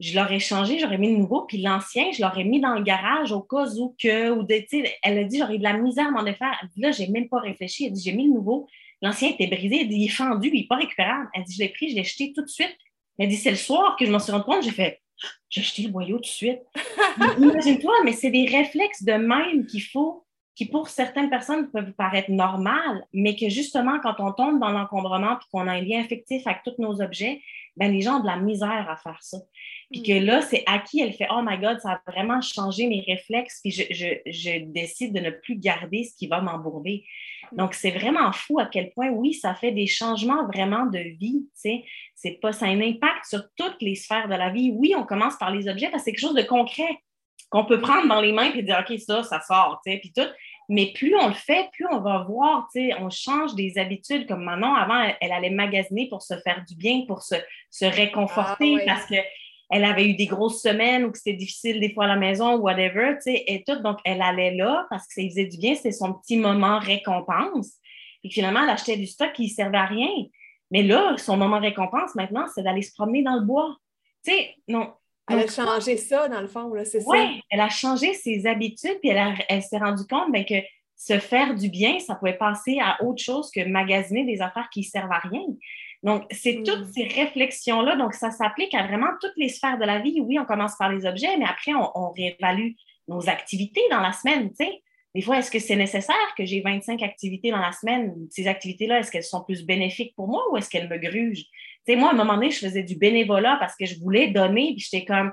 je l'aurais changé, j'aurais mis le nouveau, puis l'ancien, je l'aurais mis dans le garage au cas où que, ou de, elle a dit, j'aurais de la misère à m'en défaire. Elle dit, là, j'ai même pas réfléchi. Elle dit, j'ai mis le nouveau, l'ancien était brisé, elle dit, il est fendu, il n'est pas récupérable. Elle dit, je l'ai pris, je l'ai jeté tout de suite. Elle dit, c'est le soir que je m'en suis rendu compte, j'ai fait, j'ai jeté le boyau tout de suite. Imagine-toi, mais c'est des réflexes de même qu'il faut qui pour certaines personnes peuvent paraître normales, mais que justement, quand on tombe dans l'encombrement puis qu'on a un lien affectif avec tous nos objets, ben, les gens ont de la misère à faire ça. Puis que mm. là, c'est à qui elle fait Oh my God, ça a vraiment changé mes réflexes, puis je, je, je décide de ne plus garder ce qui va m'embourber. Mm. Donc, c'est vraiment fou à quel point, oui, ça fait des changements vraiment de vie. Tu sais. C'est pas, ça a un impact sur toutes les sphères de la vie. Oui, on commence par les objets parce que c'est quelque chose de concret qu'on peut prendre dans les mains et dire OK, ça, ça sort, tu sais, puis tout. Mais plus on le fait, plus on va voir, tu sais, on change des habitudes. Comme Manon, avant, elle, allait magasiner pour se faire du bien, pour se, se réconforter ah, parce qu'elle avait eu des grosses semaines ou que c'était difficile des fois à la maison ou whatever, tu sais, et tout. Donc, elle allait là parce que ça faisait du bien, c'était son petit moment récompense. Et finalement, elle achetait du stock qui ne servait à rien. Mais là, son moment récompense maintenant, c'est d'aller se promener dans le bois. Tu sais, non, elle a changé ça, dans le fond, c'est ça? Oui, elle a changé ses habitudes, puis elle, s'est rendue compte ben, que se faire du bien, ça pouvait passer à autre chose que magasiner des affaires qui ne servent à rien. Donc, c'est hmm. toutes ces réflexions-là. Donc, ça s'applique à vraiment toutes les sphères de la vie. Oui, on commence par les objets, mais après, on, réévalue nos activités dans la semaine. Tu sais. Des fois, est-ce que c'est nécessaire que j'ai 25 activités dans la semaine? Ces activités-là, est-ce qu'elles sont plus bénéfiques pour moi ou est-ce qu'elles me grugent? Tu sais, moi, à un moment donné, je faisais du bénévolat parce que je voulais donner, puis j'étais comme,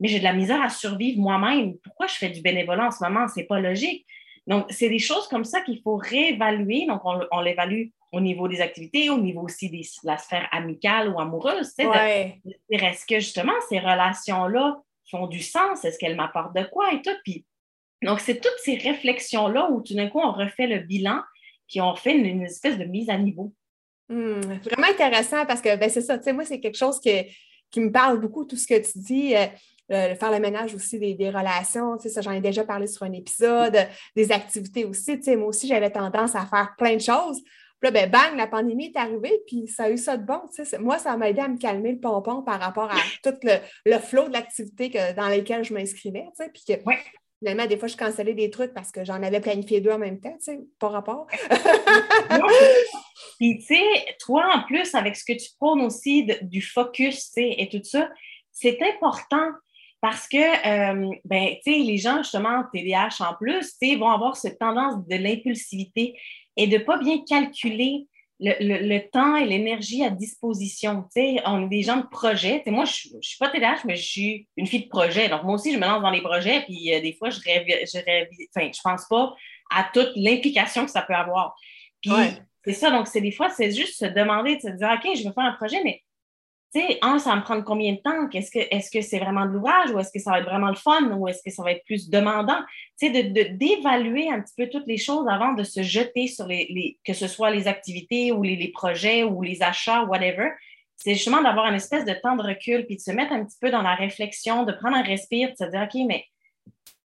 mais j'ai de la misère à survivre moi-même. Pourquoi je fais du bénévolat en ce moment? C'est pas logique. Donc, c'est des choses comme ça qu'il faut réévaluer. Donc, on, l'évalue au niveau des activités, au niveau aussi de la sphère amicale ou amoureuse. Tu sais, Est-ce que justement ces relations-là font du sens? Est-ce qu'elles m'apportent de quoi et tout? Puis, donc, c'est toutes ces réflexions-là où tout d'un coup, on refait le bilan, puis on fait une espèce de mise à niveau. Hmm, vraiment intéressant parce que ben, c'est ça, tu sais, moi, c'est quelque chose qui me parle beaucoup, tout ce que tu dis. Euh, faire le ménage aussi des, relations, tu j'en ai déjà parlé sur un épisode, des activités aussi. Tu sais, moi aussi, j'avais tendance à faire plein de choses. Puis là, ben, bang, la pandémie est arrivée, puis ça a eu ça de bon. Tu sais, moi, ça m'a aidé à me calmer le pompon par rapport à tout le, le flot de l'activité dans lesquelles je m'inscrivais. Tu sais, puis que, Finalement, des fois, je cancellais des trucs parce que j'en avais planifié deux en même temps, tu sais, pas rapport. Puis, tu sais, toi, en plus, avec ce que tu prônes aussi du focus, tu sais, et tout ça, c'est important parce que, euh, ben, tu sais, les gens, justement, TDAH en plus, tu sais, vont avoir cette tendance de l'impulsivité et de ne pas bien calculer le, temps et l'énergie à disposition. Tu sais, on est des gens de projet. Tu sais, moi, je ne suis pas TDAH, mais je suis une fille de projet. Donc, moi aussi, je me lance dans les projets, puis euh, des fois, je rêve, je rêve, enfin, je pense pas à toute l'implication que ça peut avoir. Puis, c'est ça. Donc, c'est des fois, c'est juste se demander, de se dire, OK, je vais faire un projet, mais tu sais, un, ça va me prendre combien de temps? Est-ce que c'est vraiment de l'ouvrage ou est-ce que ça va être vraiment le fun ou est-ce que ça va être plus demandant? Tu sais, de, d'évaluer un petit peu toutes les choses avant de se jeter sur les, que ce soit les activités ou les, projets ou les achats, whatever. C'est justement d'avoir une espèce de temps de recul puis de se mettre un petit peu dans la réflexion, de prendre un respire, de se dire, OK, mais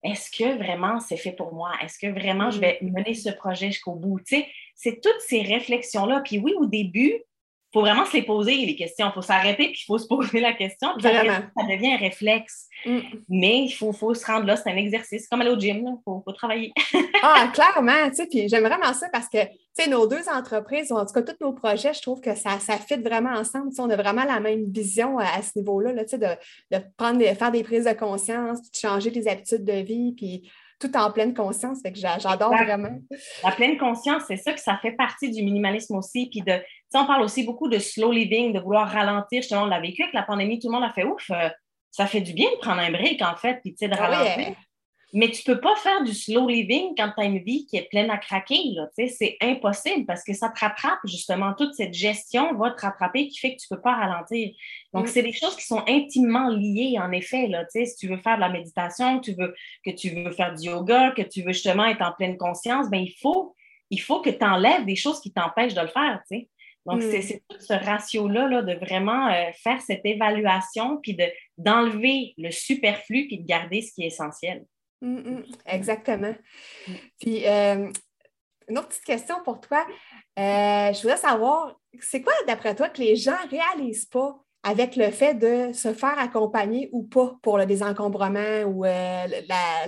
est-ce que vraiment c'est fait pour moi? Est-ce que vraiment je vais mm. mener ce projet jusqu'au bout? Tu sais, c'est toutes ces réflexions-là. Puis oui, au début, faut vraiment se les poser, les questions. Il faut s'arrêter, puis il faut se poser la question. Puis ça devient un réflexe. Mm. Mais il faut, faut, se rendre là, c'est un exercice, comme aller au gym, il faut, faut, travailler. ah, clairement, tu sais, puis j'aime vraiment ça parce que, tu sais, nos deux entreprises, en tout cas, tous nos projets, je trouve que ça, ça fit vraiment ensemble. on a vraiment la même vision à, ce niveau-là, là, tu sais, de, de prendre, faire des prises de conscience, de changer les habitudes de vie, puis tout en pleine conscience. que j'adore vraiment. La pleine conscience, c'est ça que ça fait partie du minimalisme aussi. Puis de, on parle aussi beaucoup de slow living, de vouloir ralentir. Justement, on l'a vécu avec la pandémie, tout le monde a fait ouf. Euh, ça fait du bien de prendre un break, en fait, puis de ah ralentir. Mais tu ne peux pas faire du slow living quand tu as une vie qui est pleine à craquer. C'est impossible parce que ça te rattrape, justement. Toute cette gestion va te rattraper qui fait que tu ne peux pas ralentir. Donc, mm. c'est des choses qui sont intimement liées, en effet. Là, si tu veux faire de la méditation, tu veux, que tu veux faire du yoga, que tu veux justement être en pleine conscience, ben, il, faut, il faut que tu enlèves des choses qui t'empêchent de le faire. Donc, mm. c'est tout ce ratio-là là, de vraiment euh, faire cette évaluation, puis d'enlever le superflu, puis de garder ce qui est essentiel. Mm, mm, exactement. Puis, euh, une autre petite question pour toi. Euh, je voudrais savoir, c'est quoi, d'après toi, que les gens ne réalisent pas avec le fait de se faire accompagner ou pas pour le désencombrement ou euh,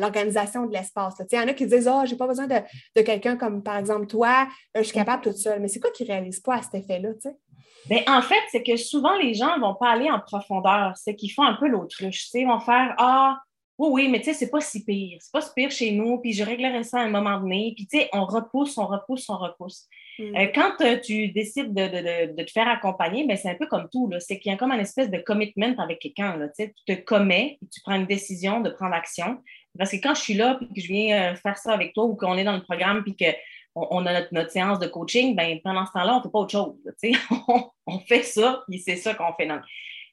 l'organisation de l'espace. Il y en a qui disent Ah, oh, j'ai pas besoin de, quelqu'un comme par exemple toi, je suis capable toute seule. Mais c'est quoi qu'ils ne réalisent pas à cet effet-là? Bien, en fait, c'est que souvent les gens ne vont pas aller en profondeur. C'est qu'ils font un peu l'autruche. Ils vont faire Ah, oui, oui, mais tu sais, c'est pas si pire. C'est pas si pire chez nous, puis je réglerai ça à un moment donné. Puis, tu sais, on repousse, on repousse, on repousse. Mm. Euh, quand euh, tu décides de, te faire accompagner, ben, c'est un peu comme tout. C'est qu'il y a comme une espèce de commitment avec quelqu'un. Tu te commets, tu prends une décision de prendre action. Parce que quand je suis là, puis que je viens euh, faire ça avec toi, ou qu'on est dans le programme, puis qu'on on a notre, séance de coaching, ben, pendant ce temps-là, on ne fait pas autre chose. on, on, fait ça, puis c'est ça qu'on fait.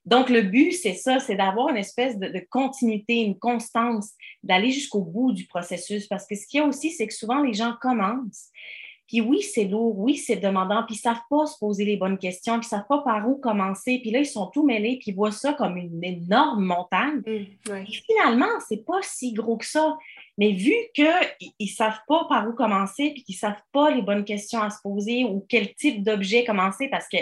Donc, le but, c'est ça, c'est d'avoir une espèce de, continuité, une constance, d'aller jusqu'au bout du processus. Parce que ce qu'il y a aussi, c'est que souvent, les gens commencent. Puis oui, c'est lourd, oui, c'est demandant, puis ils ne savent pas se poser les bonnes questions, puis ils ne savent pas par où commencer. Puis là, ils sont tout mêlés, puis ils voient ça comme une énorme montagne. Mmh, finalement, ce n'est pas si gros que ça. Mais vu qu'ils ne savent pas par où commencer, puis qu'ils ne savent pas les bonnes questions à se poser ou quel type d'objet commencer, parce que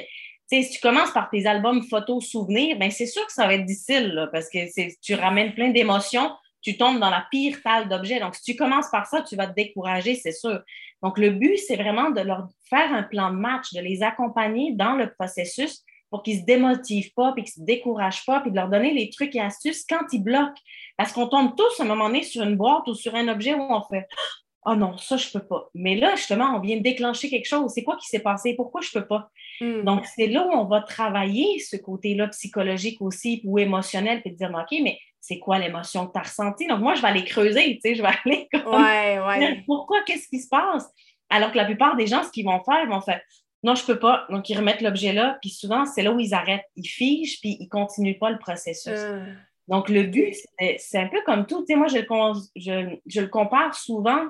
si tu commences par tes albums photos souvenirs, ben c'est sûr que ça va être difficile parce que tu ramènes plein d'émotions, tu tombes dans la pire talle d'objets. Donc, si tu commences par ça, tu vas te décourager, c'est sûr. Donc, le but, c'est vraiment de leur faire un plan de match, de les accompagner dans le processus pour qu'ils ne se démotivent pas, puis qu'ils ne se découragent pas, puis de leur donner les trucs et astuces quand ils bloquent. Parce qu'on tombe tous à un moment donné sur une boîte ou sur un objet où on fait oh non, ça, je peux pas. Mais là, justement, on vient de déclencher quelque chose. C'est quoi qui s'est passé? Pourquoi je ne peux pas? Hmm. Donc, c'est là où on va travailler ce côté-là psychologique aussi ou émotionnel, puis dire, OK, mais c'est quoi l'émotion que tu as ressentie? Donc, moi, je vais aller creuser, tu sais, je vais aller comme, ouais, ouais. pourquoi, qu'est-ce qui se passe? Alors que la plupart des gens, ce qu'ils vont faire, ils vont faire, non, je peux pas. Donc, ils remettent l'objet là, puis souvent, c'est là où ils arrêtent. Ils figent, puis ils ne continuent pas le processus. Ah. Donc, le but, c'est un peu comme tout. Tu sais, moi, je, je, je le compare souvent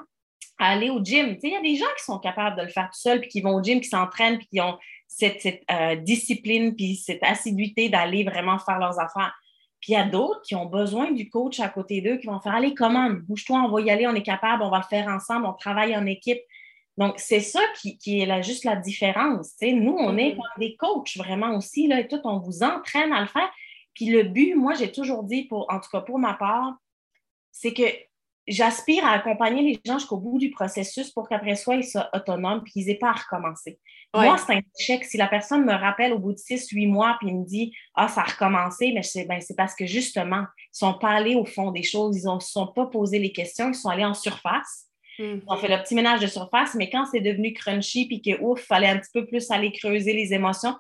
aller au gym. Il y a des gens qui sont capables de le faire tout seuls, puis qui vont au gym, qui s'entraînent, puis qui ont cette, euh, discipline, puis cette assiduité d'aller vraiment faire leurs affaires. Puis il y a d'autres qui ont besoin du coach à côté d'eux, qui vont faire Allez, comment, bouge-toi, on va y aller, on est capable, on va le faire ensemble, on travaille en équipe. Donc, c'est ça qui, est là, juste la différence. Nous, on est mm-hmm. des coachs vraiment aussi, là, et tout, on vous entraîne à le faire. Puis le but, moi, j'ai toujours dit, pour, en tout cas pour ma part, c'est que j'aspire à accompagner les gens jusqu'au bout du processus pour qu'après soi, ils soient autonomes et qu'ils n'aient pas à recommencer. Moi, c'est un échec. Si la personne me rappelle au bout de six, huit mois puis me dit Ah, ça a recommencé, mais ben, c'est parce que justement, ils ne sont pas allés au fond des choses, ils ne se sont pas posé les questions, ils sont allés en surface. Mm. On fait le petit ménage de surface, mais quand c'est devenu crunchy puis que ouf, fallait un petit peu plus aller creuser les émotions,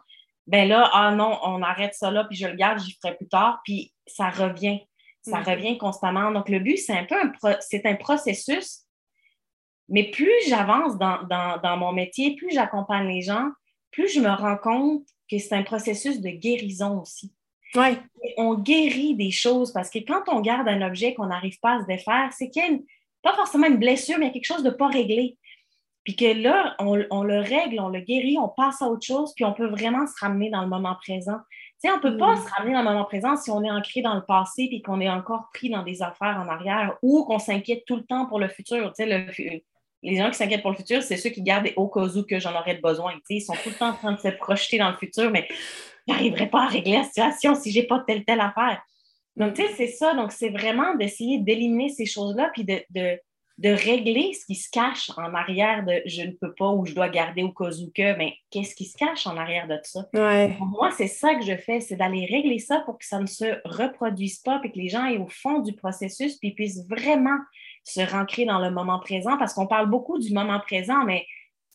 ben là, ah non, on arrête ça là, puis je le garde, j'y ferai plus tard, puis ça revient. Ça mm. revient constamment. Donc, le but, c'est un peu un, c'est un processus, mais plus j'avance dans, mon métier, plus j'accompagne les gens, plus je me rends compte que c'est un processus de guérison aussi. Ouais. On guérit des choses parce que quand on garde un objet qu'on n'arrive pas à se défaire, c'est qu'il y a pas forcément une blessure, mais quelque chose de pas réglé. Puis que là, on, le règle, on le guérit, on passe à autre chose, puis on peut vraiment se ramener dans le moment présent. Sais, on ne peut pas mm. se ramener dans le moment présent si on est ancré dans le passé puis qu'on est encore pris dans des affaires en arrière ou qu'on s'inquiète tout le temps pour le futur. Tu sais, les gens qui s'inquiètent pour le futur, c'est ceux qui gardent au cas où que j'en aurais besoin. Tu sais, ils sont tout le temps en train de se projeter dans le futur, mais ils n'arriveraient pas à régler la situation si je n'ai pas telle, telle affaire. Donc, tu sais, c'est ça. Donc, c'est vraiment d'essayer d'éliminer ces choses-là, puis de, de, régler ce qui se cache en arrière de je ne peux pas ou je dois garder au cas où que, mais qu'est-ce qui se cache en arrière de ça? Pour moi, c'est ça que je fais, c'est d'aller régler ça pour que ça ne se reproduise pas, puis que les gens aient au fond du processus, puis puissent vraiment se rancrer dans le moment présent, parce qu'on parle beaucoup du moment présent, mais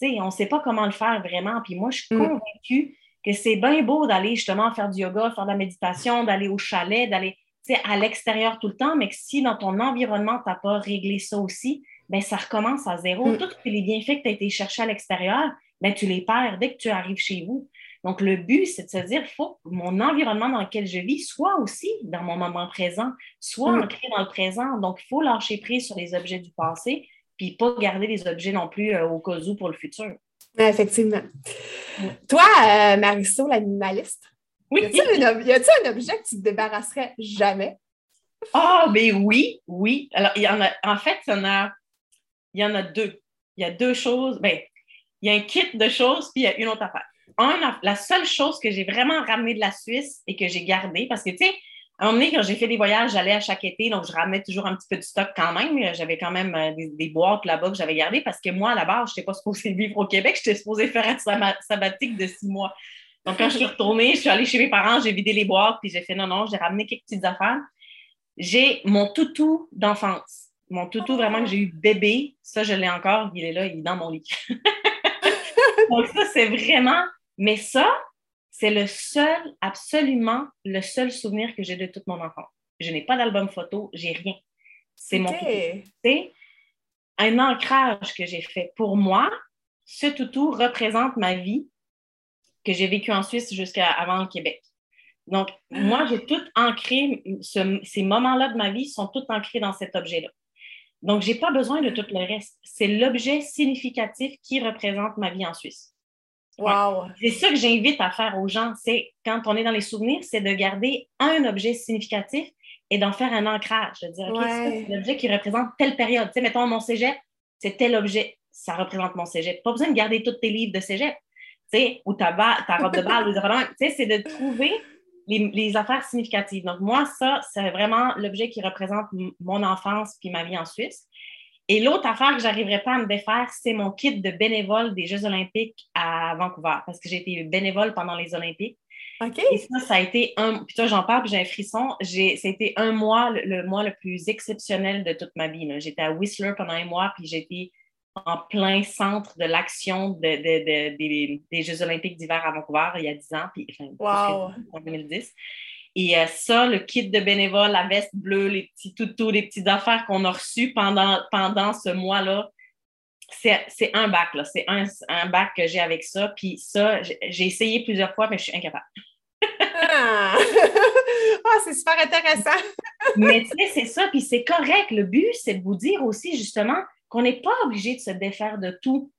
on ne sait pas comment le faire vraiment. Puis moi, je suis mm. convaincue que c'est bien beau d'aller justement faire du yoga, faire de la méditation, d'aller au chalet, d'aller à l'extérieur tout le temps, mais que si dans ton environnement, tu n'as pas réglé ça aussi, ben, ça recommence à zéro. Mm. Tous les bienfaits que tu as été chercher à l'extérieur, ben, tu les perds dès que tu arrives chez vous. Donc, le but, c'est de se dire, il faut que mon environnement dans lequel je vis soit aussi dans mon moment présent, soit mm. ancré dans le présent. Donc, il faut lâcher prise sur les objets du passé, puis pas garder les objets non plus euh, au cas où pour le futur. Effectivement. Toi, euh, Marisol, l'animaliste, oui. Y a-t-il un, objet que tu te débarrasserais jamais? Ah, mais oui, oui. Alors, il y en a, en fait, il y en a, il y en a deux. Il y a deux choses. Ben, il y a un kit de choses, puis il y a une autre affaire. Un, la seule chose que j'ai vraiment ramenée de la Suisse et que j'ai gardée, parce que, tu sais, à un moment donné, quand j'ai fait des voyages, j'allais à chaque été, donc je ramenais toujours un petit peu de stock quand même. J'avais quand même euh, des, boîtes là-bas que j'avais gardées parce que moi, à la base, je n'étais pas supposée vivre au Québec, j'étais supposée faire un sabbatique de six mois. Donc, quand je suis retournée, je suis allée chez mes parents, j'ai vidé les boîtes, puis j'ai fait non, non, j'ai ramené quelques petites affaires. J'ai mon toutou d'enfance. Mon toutou vraiment que j'ai eu bébé, ça, je l'ai encore, il est là, il est dans mon lit. Donc, ça, c'est vraiment. Mais ça, c'est le seul, absolument le seul souvenir que j'ai de toute mon enfance. Je n'ai pas d'album photo, j'ai rien. C'est mon toutou. C'est un ancrage que j'ai fait. Pour moi, ce toutou représente ma vie que j'ai vécu en Suisse jusqu'à avant le Québec. Donc, moi, ah. j'ai tout ancré, ces moments-là de ma vie sont tous ancrés dans cet objet-là. Donc, je n'ai pas besoin de tout le reste. C'est l'objet significatif qui représente ma vie en Suisse. Wow. C'est ça que j'invite à faire aux gens. C'est quand on est dans les souvenirs, c'est de garder un objet significatif et d'en faire un ancrage. De dire, OK, c'est l'objet qui représente telle période. Tu sais, mettons, mon cégep, c'est tel objet, ça représente mon cégep. Pas besoin de garder tous tes livres de cégep ou ta, ta robe de balle, c'est de trouver les, affaires significatives. Donc, moi, ça, c'est vraiment l'objet qui représente mon enfance puis ma vie en Suisse. Et l'autre affaire que je n'arriverai pas à me défaire, c'est mon kit de bénévole des Jeux olympiques à Vancouver, parce que j'ai été bénévole pendant les Olympiques. OK. Et ça, ça a été un. Puis toi, j'en parle, puis j'ai un frisson. Été un mois, le, mois le plus exceptionnel de toute ma vie. J'étais à Whistler pendant un mois, puis j'ai été en plein centre de l'action des, Jeux olympiques d'hiver à Vancouver il y a 10 ans, puis, en 2010. Et euh, ça, le kit de bénévole, la veste bleue, les petits toutous, les petites affaires qu'on a reçues pendant, pendant ce mois-là, c'est un bac, là. C'est un, un, bac que j'ai avec ça. Puis ça, j'ai essayé plusieurs fois, mais je suis incapable. ah, ah c'est super intéressant. mais tu sais, c'est ça. Puis c'est correct. Le but, c'est de vous dire aussi, justement, qu'on n'est pas obligé de se défaire de tout.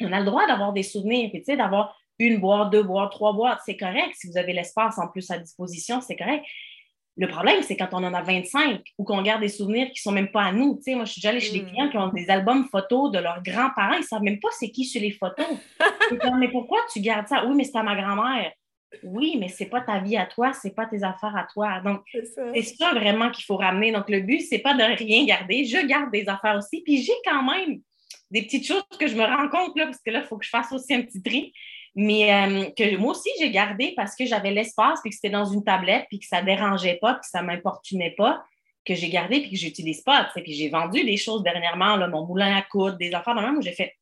On a le droit d'avoir des souvenirs, puis d'avoir une boîte, deux boîtes, trois boîtes, c'est correct. Si vous avez l'espace en plus à disposition, c'est correct. Le problème, c'est quand on en a 25 ou qu'on garde des souvenirs qui ne sont même pas à nous. Tu moi, je suis déjà allée chez des hmm. clients qui ont des albums photos de leurs grands-parents. Ils ne savent même pas c'est qui sur les photos. mais pourquoi tu gardes ça? Oui, mais c'est à ma grand-mère. Oui, mais c'est pas ta vie à toi, c'est pas tes affaires à toi. Donc, c'est ça. vraiment qu'il faut ramener. Donc, le but, c'est pas de rien garder. Je garde des affaires aussi. Puis j'ai quand même des petites choses que je me rends compte, là, parce que là, il faut que je fasse aussi un petit tri. Mais euh, que moi aussi, j'ai gardé parce que j'avais l'espace, puis que c'était dans une tablette, puis que ça ne dérangeait pas, puis que ça ne m'importunait pas, que j'ai gardé, puis que j'utilise pas. Puis j'ai vendu des choses dernièrement, là, mon moulin à coudre, des affaires de même où j'ai fait,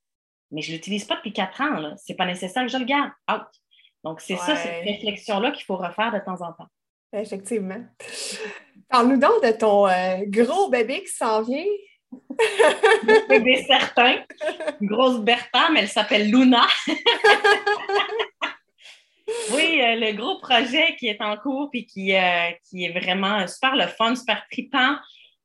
mais je ne l'utilise pas depuis quatre ans. Ce n'est pas nécessaire que je le garde. Out. Donc, c'est ça, cette réflexion-là qu'il faut refaire de temps en temps. Effectivement. Parle-nous donc de ton euh, gros bébé qui s'en vient. bébé certain. Une grosse Bertha, mais elle s'appelle Luna. oui, euh, le gros projet qui est en cours et qui, euh, qui est vraiment super le fun, super trippant,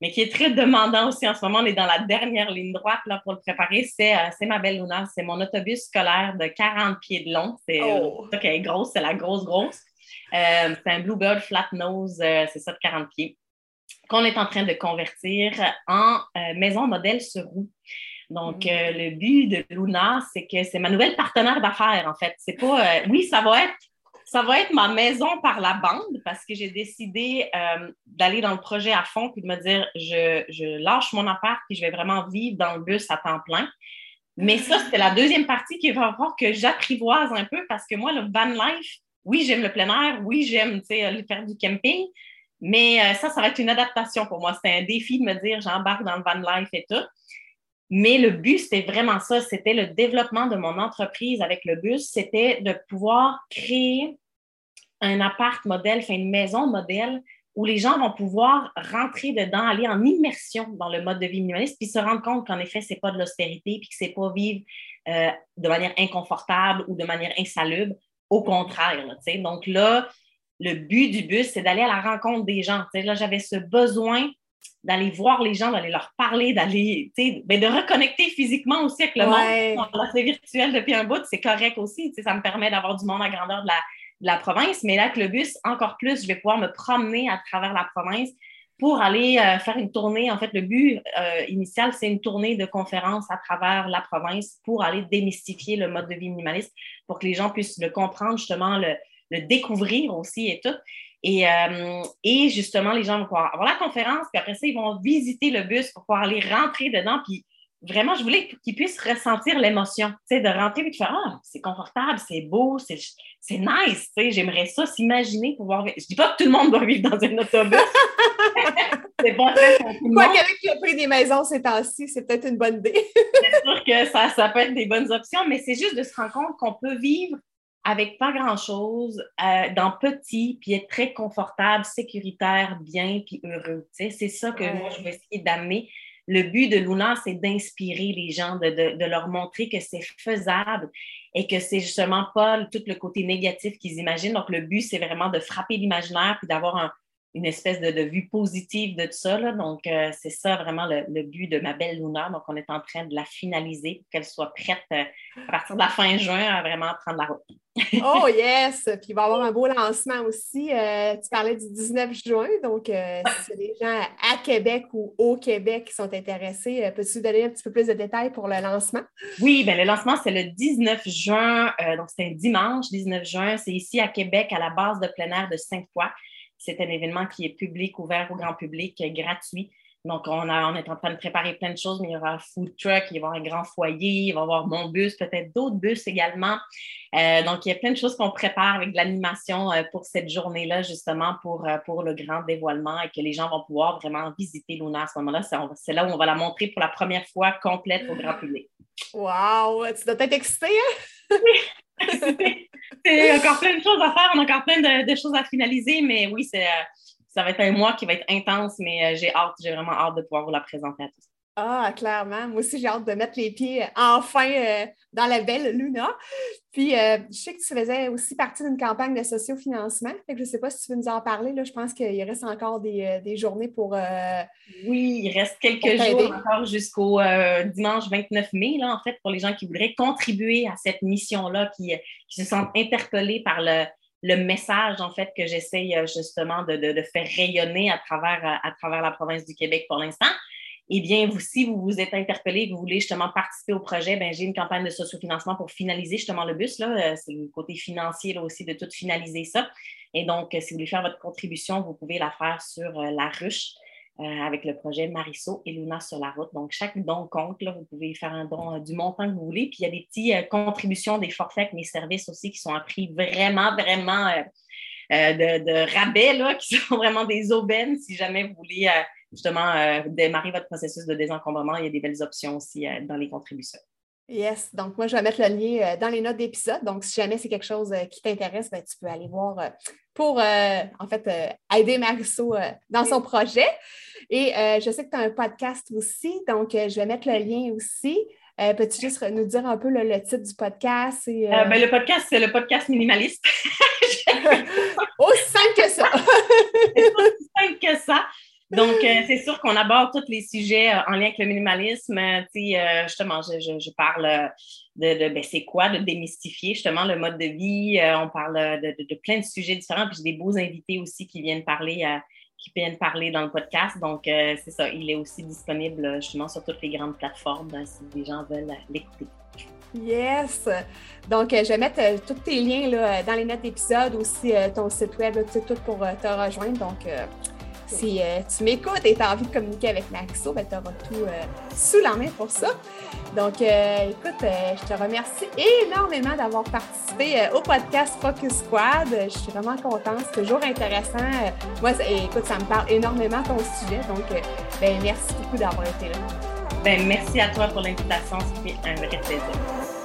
mais qui est très demandant aussi en ce moment. On est dans la dernière ligne droite là, pour le préparer. C'est euh, ma belle Luna. C'est mon autobus scolaire de 40 pieds de long. C'est oh. ça qui est grosse, c'est la grosse, grosse. c'est un Bluebird Flat Nose, c'est ça de 40 pieds qu'on est en train de convertir en euh, maison modèle sur roue. Donc, mm. euh, le but de Luna, c'est que c'est ma nouvelle partenaire d'affaires, en fait. C'est pas, euh, oui, ça va être, ça va être ma maison par la bande parce que j'ai décidé d'aller dans le projet à fond puis de me dire, je, lâche mon appart puis je vais vraiment vivre dans le bus à temps plein. Mais ça, c'était la deuxième partie qui va voir que j'apprivoise un peu parce que moi, le van life, oui, j'aime le plein air, oui, j'aime faire du camping, mais euh, ça, ça va être une adaptation pour moi. C'était un défi de me dire, j'embarque dans le van life et tout. Mais le but, c'était vraiment ça. C'était le développement de mon entreprise avec le bus. C'était de pouvoir créer un appart modèle, enfin une maison modèle où les gens vont pouvoir rentrer dedans, aller en immersion dans le mode de vie minimaliste, puis se rendre compte qu'en effet, ce n'est pas de l'austérité, puis que ce n'est pas vivre euh, de manière inconfortable ou de manière insalubre. Au contraire. donc là, le but du bus, c'est d'aller à la rencontre des gens. là, j'avais ce besoin d'aller voir les gens, d'aller leur parler, d'aller, ben, de reconnecter physiquement aussi avec le monde. C'est virtuel depuis un bout, c'est correct aussi. Ça me permet d'avoir du monde à grandeur de la, province. Mais là, avec le bus, encore plus, je vais pouvoir me promener à travers la province pour aller euh, faire une tournée. En fait, le but euh, initial, c'est une tournée de conférences à travers la province pour aller démystifier le mode de vie minimaliste, pour que les gens puissent le comprendre, justement, le, le découvrir aussi et tout. Et, euh, et, justement, les gens vont pouvoir avoir la conférence, puis après ça, ils vont visiter le bus pour pouvoir aller rentrer dedans. Puis vraiment, je voulais qu'ils puissent ressentir l'émotion, tu sais, de rentrer et de faire Ah, c'est confortable, c'est beau, c'est nice, tu sais, j'aimerais ça s'imaginer pouvoir. Je dis pas que tout le monde doit vivre dans un autobus. c'est pas très Quoi qu'avec le prix des maisons ces temps-ci, c'est peut-être une bonne idée. c'est sûr que ça, ça peut être des bonnes options, mais c'est juste de se rendre compte qu'on peut vivre avec pas grand-chose, euh, dans petit, puis être très confortable, sécuritaire, bien, puis heureux. C'est ça que moi, je vais essayer d'amener. Le but de Luna, c'est d'inspirer les gens, de, de, de, leur montrer que c'est faisable et que c'est justement pas tout le côté négatif qu'ils imaginent. Donc, le but, c'est vraiment de frapper l'imaginaire puis d'avoir un, une espèce de, vue positive de tout ça. Donc, euh, c'est ça vraiment le, but de ma belle Luna. Donc, on est en train de la finaliser pour qu'elle soit prête euh, à partir de la fin juin à vraiment prendre la route. oh yes! Puis il va y avoir un beau lancement aussi. Euh, tu parlais du 19 juin. Donc, si c'est des gens à Québec ou au Québec qui sont intéressés, peux-tu donner un petit peu plus de détails pour le lancement? Oui, bien, le lancement, c'est le 19 juin. donc, c'est un dimanche, 19 juin. C'est ici à Québec, à la base de plein air de Sainte-Foy. C'est un événement qui est public, ouvert au grand public, gratuit. Donc, on, on, est en train de préparer plein de choses, mais il y aura un food truck, il va y avoir un grand foyer, il va y avoir mon bus, peut-être d'autres bus également. Euh, donc, il y a plein de choses qu'on prépare avec de l'animation euh, pour cette journée-là, justement, pour, euh, pour le grand dévoilement et que les gens vont pouvoir vraiment visiter Luna à ce moment-là. C'est là où on va la montrer pour la première fois complète au grand public. Wow! Tu dois être excité, hein? c'est encore plein de choses à faire, on a encore plein de, choses à finaliser, mais oui, euh, ça va être un mois qui va être intense, mais euh, j'ai hâte, j'ai vraiment hâte de pouvoir vous la présenter à tous. Ah, clairement. Moi aussi, j'ai hâte de mettre les pieds euh, enfin euh, dans la belle Luna. Puis, euh, je sais que tu faisais aussi partie d'une campagne de sociofinancement. je ne sais pas si tu veux nous en parler. Là. Je pense qu'il reste encore des, journées pour. oui, il reste quelques jours encore jusqu'au dimanche 29 mai, là, en fait, pour les gens qui voudraient contribuer à cette mission-là, qui, se sentent interpellés par le, message, en fait, que j'essaye justement de, faire rayonner à travers, à travers la province du Québec pour l'instant. Eh bien, vous, si vous vous êtes interpellé que vous voulez justement participer au projet, ben, j'ai une campagne de sociofinancement pour finaliser justement le bus. Là. C'est le côté financier aussi de tout finaliser ça. Et donc, si vous voulez faire votre contribution, vous pouvez la faire sur la ruche. Euh, avec le projet Mariso et Luna sur la route. Donc, chaque don compte. Vous pouvez faire un don euh, du montant que vous voulez. Puis, il y a des petites euh, contributions, des forfaits mes services aussi qui sont à prix vraiment, vraiment de, rabais, là, qui sont vraiment des aubaines si jamais vous voulez justement démarrer votre processus de désencombrement. Il y a des belles options aussi dans les contributions. Yes, donc moi, je vais mettre le lien dans les notes d'épisode. Donc, si jamais c'est quelque chose qui t'intéresse, ben, tu peux aller voir pour, en fait, aider Marisso dans son projet. Et je sais que tu as un podcast aussi, donc je vais mettre le lien aussi. Peux-tu juste nous dire un peu le, titre du podcast? Ben, le podcast, c'est le podcast minimaliste. aussi simple que ça. aussi simple que ça. Donc, euh, c'est sûr qu'on aborde tous les sujets euh, en lien avec le minimalisme. Euh, justement, je, parle de, ben, c'est quoi, de démystifier justement le mode de vie. on parle de, plein de sujets différents. Puis j'ai des beaux invités aussi qui viennent parler, qui viennent parler dans le podcast. Donc, c'est ça. Il est aussi disponible justement sur toutes les grandes plateformes si les gens veulent l'écouter. Yes! Donc, je vais mettre tous tes liens là, dans les notes d'épisode, aussi ton site web, tout pour te rejoindre. Donc, si euh, tu m'écoutes et tu as envie de communiquer avec Maxo, ben, tu auras tout euh, sous la main pour ça. Donc, euh, écoute, je te remercie énormément d'avoir participé au podcast Focus Squad. Je suis vraiment contente, c'est toujours intéressant. moi, écoute, ça me parle énormément ton sujet. Donc, ben, merci beaucoup d'avoir été là. Ben, merci à toi pour l'invitation. C'était un vrai plaisir.